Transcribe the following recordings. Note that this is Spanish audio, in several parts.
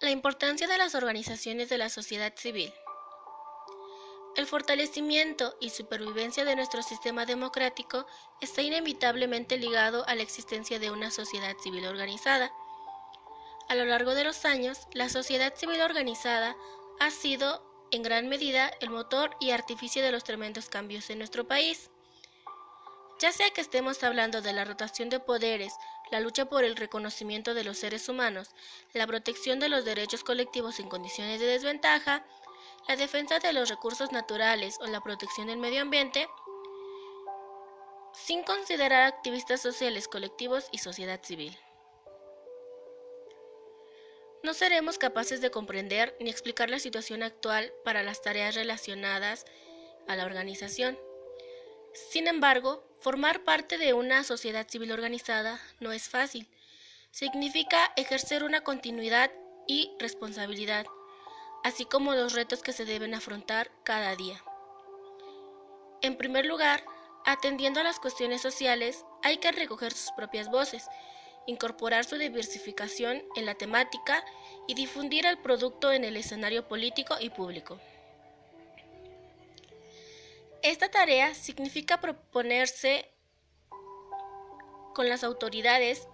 La importancia de las organizaciones de la sociedad civil. El fortalecimiento y supervivencia de nuestro sistema democrático está inevitablemente ligado a la existencia de una sociedad civil organizada. A lo largo de los años, la sociedad civil organizada ha sido en gran medida el motor y artificio de los tremendos cambios en nuestro país. Ya sea que estemos hablando de la rotación de poderes, la lucha por el reconocimiento de los seres humanos, la protección de los derechos colectivos en condiciones de desventaja, la defensa de los recursos naturales o la protección del medio ambiente, sin considerar activistas sociales, colectivos y sociedad civil. No seremos capaces de comprender ni explicar la situación actual para las tareas relacionadas a la organización. Sin embargo, formar parte de una sociedad civil organizada no es fácil. Significa ejercer una continuidad y responsabilidad, así como los retos que se deben afrontar cada día. En primer lugar, atendiendo a las cuestiones sociales, hay que recoger sus propias voces, incorporar su diversificación en la temática y difundir el producto en el escenario político y público. Esta tarea significa proponerse con las autoridades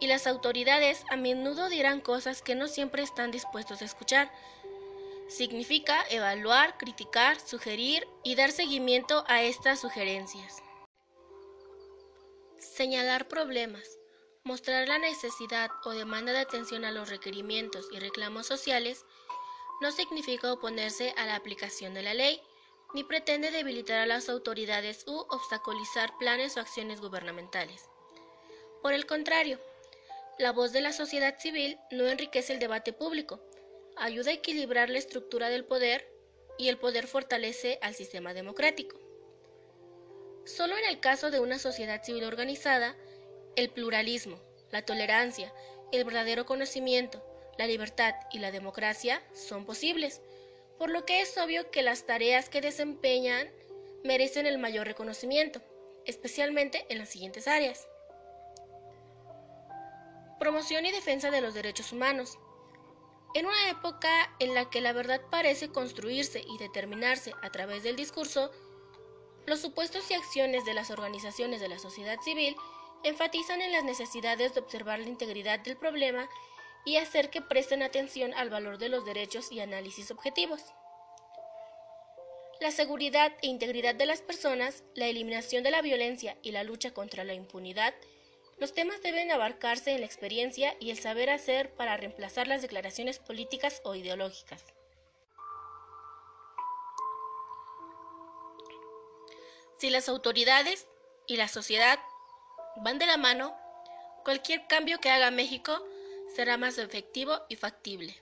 y las autoridades a menudo dirán cosas que no siempre están dispuestos a escuchar. Significa evaluar, criticar, sugerir y dar seguimiento a estas sugerencias. Señalar problemas, mostrar la necesidad o demanda de atención a los requerimientos y reclamos sociales no significa oponerse a la aplicación de la ley, ni pretende debilitar a las autoridades u obstaculizar planes o acciones gubernamentales. Por el contrario, la voz de la sociedad civil no enriquece el debate público, ayuda a equilibrar la estructura del poder y el poder fortalece al sistema democrático. Solo en el caso de una sociedad civil organizada, el pluralismo, la tolerancia, el verdadero conocimiento, la libertad y la democracia son posibles, por lo que es obvio que las tareas que desempeñan merecen el mayor reconocimiento, especialmente en las siguientes áreas. Promoción y defensa de los derechos humanos. En una época en la que la verdad parece construirse y determinarse a través del discurso, los supuestos y acciones de las organizaciones de la sociedad civil enfatizan en las necesidades de observar la integridad del problema y hacer que presten atención al valor de los derechos y análisis objetivos. La seguridad e integridad de las personas, la eliminación de la violencia y la lucha contra la impunidad, los temas deben abarcarse en la experiencia y el saber hacer para reemplazar las declaraciones políticas o ideológicas. Si las autoridades y la sociedad van de la mano, cualquier cambio que haga México será más efectivo y factible.